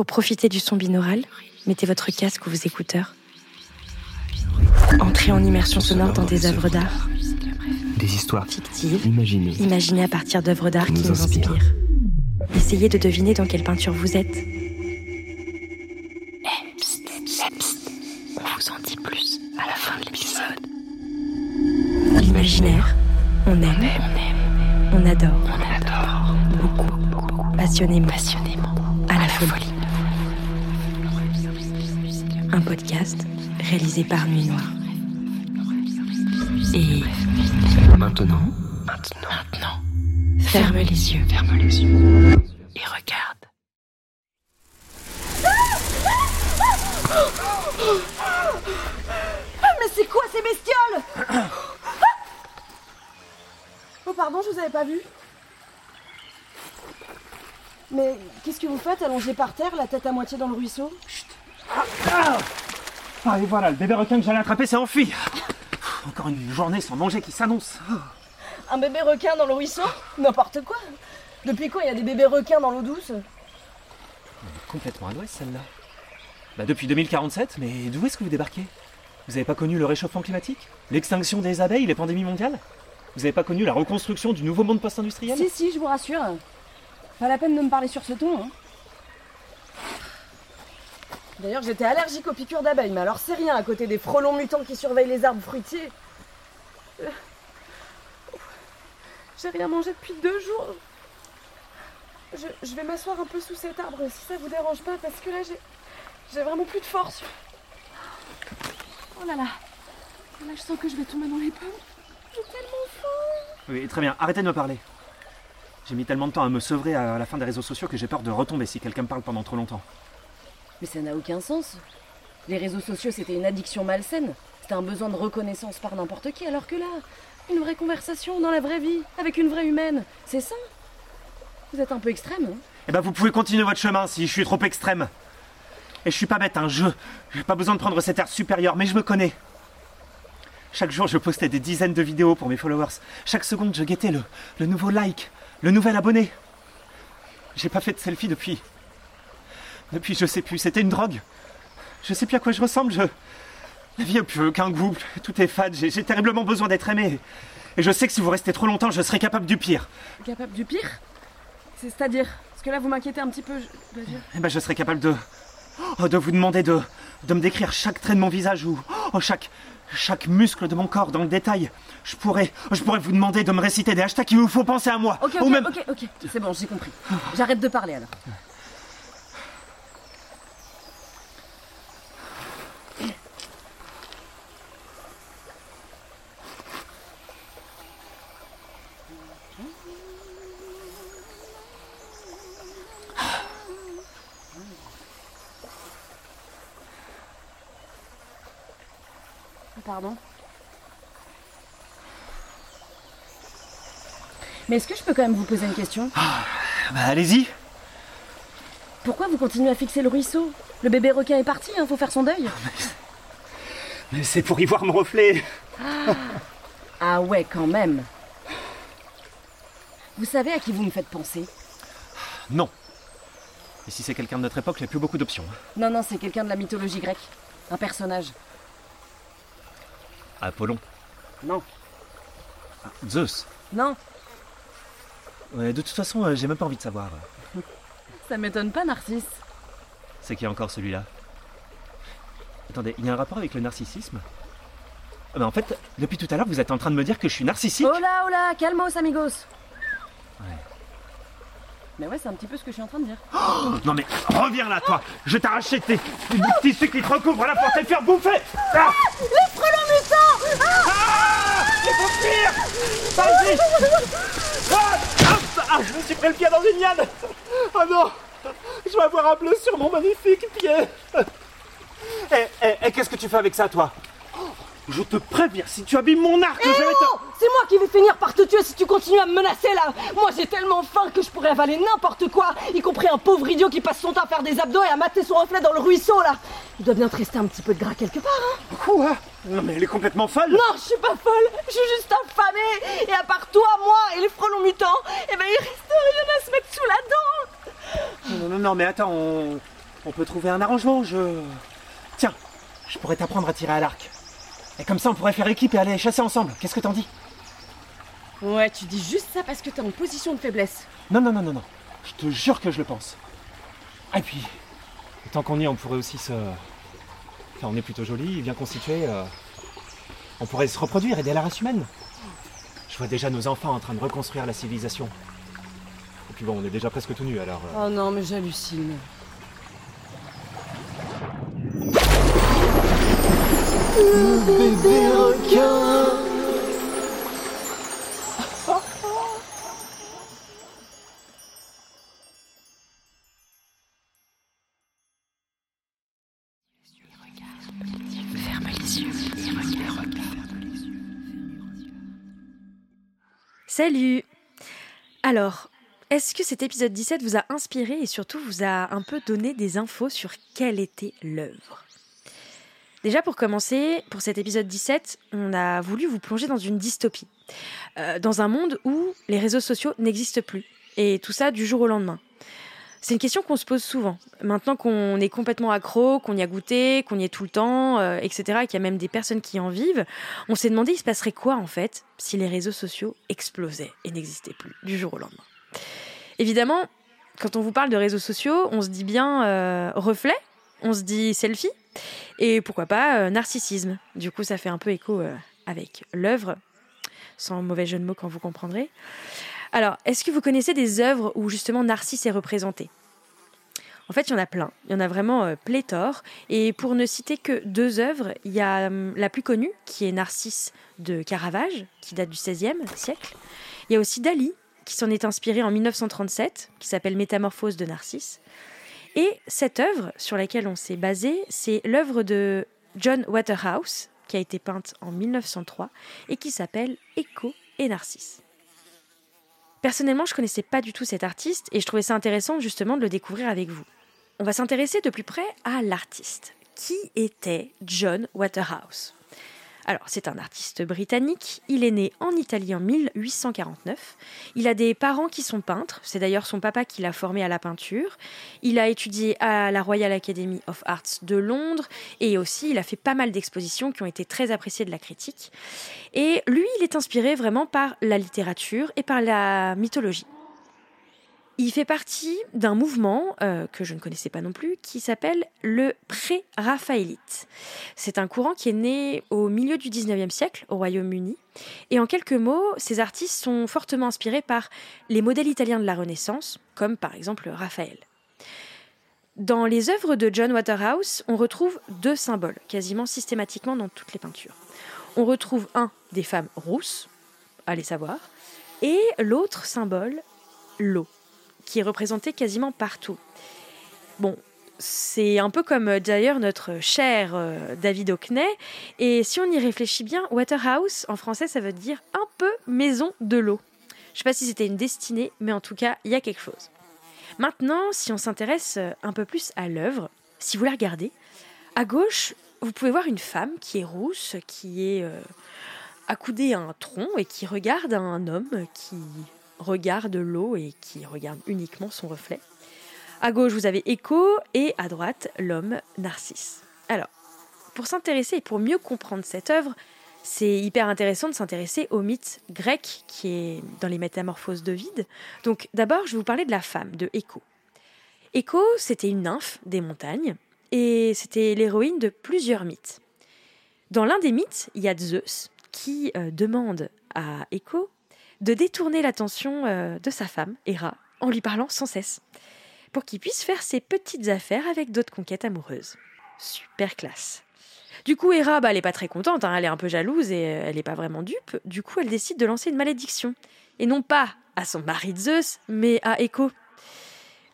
Pour profiter du son binaural, mettez votre casque ou vos écouteurs. Entrez en immersion sonore dans des œuvres d'art Des histoires fictives, imaginées. imaginées à partir d'œuvres d'art Qui nous inspirent. inspirent. Essayez de deviner dans quelle peinture vous êtes. On vous en dit plus à la fin de l'épisode. L'imaginaire, on aime, on adore, on adore, beaucoup, beaucoup, passionnément, passionnément, à la folie. Un podcast réalisé par Nuit Noire. Et Maintenant, maintenant, maintenant, ferme les yeux, ferme les yeux et regarde. Mais c'est quoi ces bestioles Oh pardon, je vous avais pas vu. Mais qu'est-ce que vous faites allongé par terre, la tête à moitié dans le ruisseau? Ah et voilà, le bébé requin que j'allais attraper s'est enfui. Encore une journée sans manger qui s'annonce. Un bébé requin dans le ruisseau N'importe quoi Depuis quand il y a des bébés requins dans l'eau douce Complètement à l'ouest celle-là. Bah depuis 2047, mais d'où est-ce que vous débarquez? Vous avez pas connu le réchauffement climatique? L'extinction des abeilles, les pandémies mondiales? Vous avez pas connu la reconstruction du nouveau monde post-industriel? Si, si, je vous rassure. Pas la peine de me parler sur ce ton. hein. D'ailleurs, j'étais allergique aux piqûres d'abeilles, mais alors c'est rien à côté des frelons mutants qui surveillent les arbres fruitiers. Euh, J'ai rien mangé depuis deux jours. Je, vais m'asseoir un peu sous cet arbre si ça vous dérange pas, parce que là j'ai, j'ai vraiment plus de force. Oh là là. Là, je sens que je vais tomber dans les pommes. J'ai tellement faim. Oui, très bien, arrêtez de me parler. J'ai mis tellement de temps à me sevrer à la fin des réseaux sociaux que j'ai peur de retomber si quelqu'un me parle pendant trop longtemps. Mais ça n'a aucun sens. Les réseaux sociaux, c'était une addiction malsaine. C'était un besoin de reconnaissance par n'importe qui, alors que là, une vraie conversation dans la vraie vie, avec une vraie humaine, c'est ça. Vous êtes un peu extrême, hein Eh ben vous pouvez continuer votre chemin si je suis trop extrême. Et je suis pas bête, hein, je j'ai pas besoin de prendre cet air supérieur, mais je me connais. Chaque jour, je postais des dizaines de vidéos pour mes followers. Chaque seconde, je guettais le, le nouveau like, le nouvel abonné. J'ai pas fait de selfie depuis. Depuis, je sais plus, c'était une drogue. Je sais plus à quoi je ressemble, je. La vie a plus aucun goût, tout est fade, j'ai terriblement besoin d'être aimé. Et je sais que si vous restez trop longtemps, je serai capable du pire. Capable du pire? C'est-à-dire Parce que là, vous m'inquiétez un petit peu, je dois dire. Eh ben, je serais capable de. oh, de vous demander de. de me décrire chaque trait de mon visage ou. oh, chaque. chaque muscle de mon corps dans le détail. Je pourrais. je pourrais vous demander de me réciter des hashtags qui vous font penser à moi. Ok, ou ok, même. ok, ok. C'est bon, j'ai compris. J'arrête de parler alors. Pardon Mais est-ce que je peux quand même vous poser une question? Bah, allez-y. Pourquoi vous continuez à fixer le ruisseau? Le bébé requin est parti, hein, faut faire son deuil. Mais c'est pour y voir mon reflet. Ah ouais, quand même. Vous savez à qui vous me faites penser? Non. Et si c'est quelqu'un de notre époque, il n'y a plus beaucoup d'options. Non, non, c'est quelqu'un de la mythologie grecque. Un personnage. Apollon. Non. Zeus. Non, Ouais, de toute façon, euh, j'ai même pas envie de savoir. ça m'étonne pas, Narcisse. C'est qui encore celui-là? Attendez, il y a un rapport avec le narcissisme? Ah, Mais en fait, depuis tout à l'heure, vous êtes en train de me dire que je suis narcissique Oh là, oh là, calmos, amigos. Ouais. Mais ouais, c'est un petit peu ce que je suis en train de dire. Non mais reviens là toi Je vais t'arracher tes du tissu qui te recouvre là pour te faire bouffer ah Les frelons mutants Ah Faut fuir Vas-y ah, ah, Je me suis pris le pied dans une liane. Oh non Je vais avoir un bleu sur mon magnifique pied. Eh, eh, qu'est-ce que tu fais avec ça toi? Je te préviens, si tu abîmes mon arc, je vais te... C'est moi qui vais finir par te tuer si tu continues à me menacer là. Moi j'ai tellement faim que je pourrais avaler n'importe quoi, y compris un pauvre idiot qui passe son temps à faire des abdos et à mater son reflet dans le ruisseau là. Il doit bien te rester un petit peu de gras quelque part, hein. Quoi? Non mais elle est complètement folle. Non, je suis pas folle, je suis juste affamée. Et à part toi, moi et les frelons mutants, eh ben il reste rien à se mettre sous la dent. Non, non, non, mais attends, on... On peut trouver un arrangement, je. Tiens, je pourrais t'apprendre à tirer à l'arc. Et comme ça, on pourrait faire équipe et aller chasser ensemble. Qu'est-ce que t'en dis? Ouais, tu dis juste ça parce que t'es en position de faiblesse. Non, non, non, non, non. Je te jure que je le pense. Ah, et puis, tant qu'on y est, on pourrait aussi se. Enfin, on est plutôt joli, bien constitué. euh, On pourrait se reproduire, aider à la race humaine. Je vois déjà nos enfants en train de reconstruire la civilisation. Et puis bon, on est déjà presque tout nus alors. euh, Oh non, mais j'hallucine. Salut. Alors, est-ce que cet épisode 17 vous a inspiré et surtout vous a un peu donné des infos sur quelle était l'œuvre? Déjà pour commencer, pour cet épisode 17, on a voulu vous plonger dans une dystopie. Euh, dans un monde où les réseaux sociaux n'existent plus. Et tout ça du jour au lendemain. C'est une question qu'on se pose souvent. Maintenant qu'on est complètement accro, qu'on y a goûté, qu'on y est tout le temps, euh, etc., et qu'il y a même des personnes qui en vivent, on s'est demandé il se passerait quoi en fait si les réseaux sociaux explosaient et n'existaient plus du jour au lendemain? Évidemment, quand on vous parle de réseaux sociaux, on se dit bien euh, reflet, on se dit selfie, et pourquoi pas euh, narcissisme. Du coup, ça fait un peu écho euh, avec l'œuvre, sans mauvais jeu de mots quand vous comprendrez. Alors, est-ce que vous connaissez des œuvres où justement Narcisse est représenté En fait, il y en a plein. Il y en a vraiment euh, pléthore. Et pour ne citer que deux œuvres, il y a hum, la plus connue, qui est Narcisse de Caravage, qui date du XVIe siècle. Il y a aussi Dali, qui s'en est inspiré en 1937, qui s'appelle Métamorphose de Narcisse. Et cette œuvre sur laquelle on s'est basé, c'est l'œuvre de John Waterhouse, qui a été peinte en 1903 et qui s'appelle Écho et Narcisse. Personnellement, je connaissais pas du tout cet artiste et je trouvais ça intéressant justement de le découvrir avec vous. On va s'intéresser de plus près à l'artiste. Qui était John Waterhouse? Alors, c'est un artiste britannique. Il est né en Italie en 1849. Il a des parents qui sont peintres. C'est d'ailleurs son papa qui l'a formé à la peinture. Il a étudié à la Royal Academy of Arts de Londres et aussi il a fait pas mal d'expositions qui ont été très appréciées de la critique. Et lui, il est inspiré vraiment par la littérature et par la mythologie. Il fait partie d'un mouvement euh, que je ne connaissais pas non plus qui s'appelle le pré-raphaélite. C'est un courant qui est né au milieu du 19e siècle au Royaume-Uni. Et en quelques mots, ces artistes sont fortement inspirés par les modèles italiens de la Renaissance, comme par exemple Raphaël. Dans les œuvres de John Waterhouse, on retrouve deux symboles, quasiment systématiquement dans toutes les peintures. On retrouve un des femmes rousses, allez savoir, et l'autre symbole, l'eau qui est représenté quasiment partout. Bon, c'est un peu comme euh, d'ailleurs notre cher euh, David Hockney, et si on y réfléchit bien, Waterhouse, en français, ça veut dire un peu maison de l'eau. Je sais pas si c'était une destinée, mais en tout cas, il y a quelque chose. Maintenant, si on s'intéresse euh, un peu plus à l'œuvre, si vous la regardez, à gauche, vous pouvez voir une femme qui est rousse, qui est accoudée à un tronc et qui regarde un homme qui regarde l'eau et qui regarde uniquement son reflet. À gauche, vous avez Écho et à droite, l'homme Narcisse. Alors, pour s'intéresser et pour mieux comprendre cette œuvre, c'est hyper intéressant de s'intéresser au mythe grec qui est dans les Métamorphoses d'Ovide. Donc, d'abord, je vais vous parler de la femme, de Écho. Écho, c'était une nymphe des montagnes et c'était l'héroïne de plusieurs mythes. Dans l'un des mythes, il y a Zeus qui euh, demande à Écho de détourner l'attention euh, de sa femme, Héra, en lui parlant sans cesse, pour qu'il puisse faire ses petites affaires avec d'autres conquêtes amoureuses. Super classe. Du coup, Héra, bah, elle est pas très contente, hein, elle est un peu jalouse et euh, elle n'est pas vraiment dupe. Du coup, elle décide de lancer une malédiction. Et non pas à son mari Zeus, mais à Écho.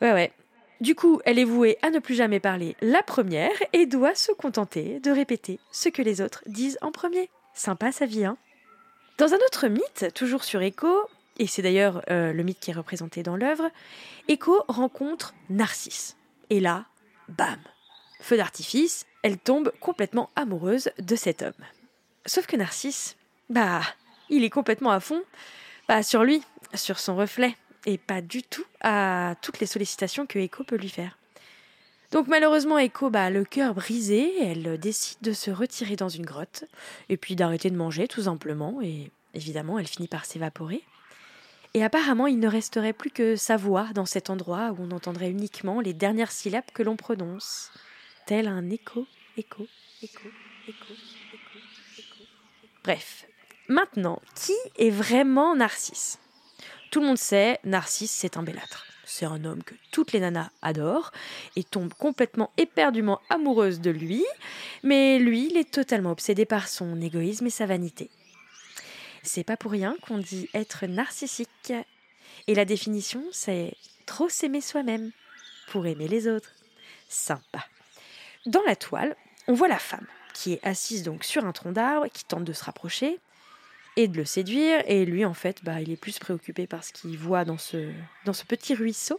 Ouais, ouais. Du coup, elle est vouée à ne plus jamais parler la première et doit se contenter de répéter ce que les autres disent en premier. Sympa sa vie, hein Dans un autre mythe, toujours sur Écho, et c'est d'ailleurs euh, le mythe qui est représenté dans l'œuvre, Écho rencontre Narcisse. Et là, bam Feu d'artifice, elle tombe complètement amoureuse de cet homme. Sauf que Narcisse, bah, il est complètement à fond bah, sur lui, sur son reflet, et pas du tout à toutes les sollicitations que Echo peut lui faire. Donc malheureusement, Echo, bah, le cœur brisé, elle décide de se retirer dans une grotte, et puis d'arrêter de manger tout simplement, et évidemment, elle finit par s'évaporer. Et apparemment, il ne resterait plus que sa voix dans cet endroit où on entendrait uniquement les dernières syllabes que l'on prononce, tel un écho, écho, écho, écho, écho, écho. Bref, maintenant, qui est vraiment Narcisse? Tout le monde sait, Narcisse, c'est un bellâtre. C'est un homme que toutes les nanas adorent et tombent complètement éperdument amoureuses de lui, mais lui, il est totalement obsédé par son égoïsme et sa vanité. C'est pas pour rien qu'on dit être narcissique. Et la définition, c'est trop s'aimer soi-même pour aimer les autres. Sympa. Dans la toile, on voit la femme qui est assise donc sur un tronc d'arbre, qui tente de se rapprocher et de le séduire. Et lui, en fait, bah, il est plus préoccupé par ce qu'il voit dans ce, dans ce petit ruisseau.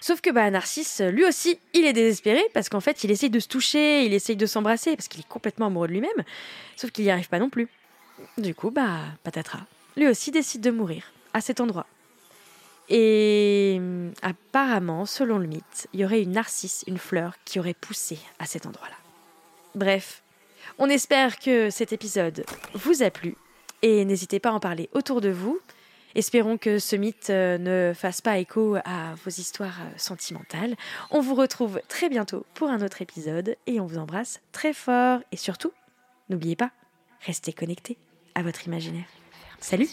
Sauf que bah, Narcisse, lui aussi, il est désespéré parce qu'en fait, il essaye de se toucher, il essaye de s'embrasser parce qu'il est complètement amoureux de lui-même. Sauf qu'il n'y arrive pas non plus. Du coup, bah, patatras. Lui aussi décide de mourir à cet endroit. Et hum, apparemment, selon le mythe, il y aurait une narcisse, une fleur, qui aurait poussé à cet endroit-là. Bref, on espère que cet épisode vous a plu et n'hésitez pas à en parler autour de vous. Espérons que ce mythe euh, ne fasse pas écho à vos histoires euh, sentimentales. On vous retrouve très bientôt pour un autre épisode et on vous embrasse très fort. Et surtout, n'oubliez pas, restez connectés à votre imaginaire. Salut.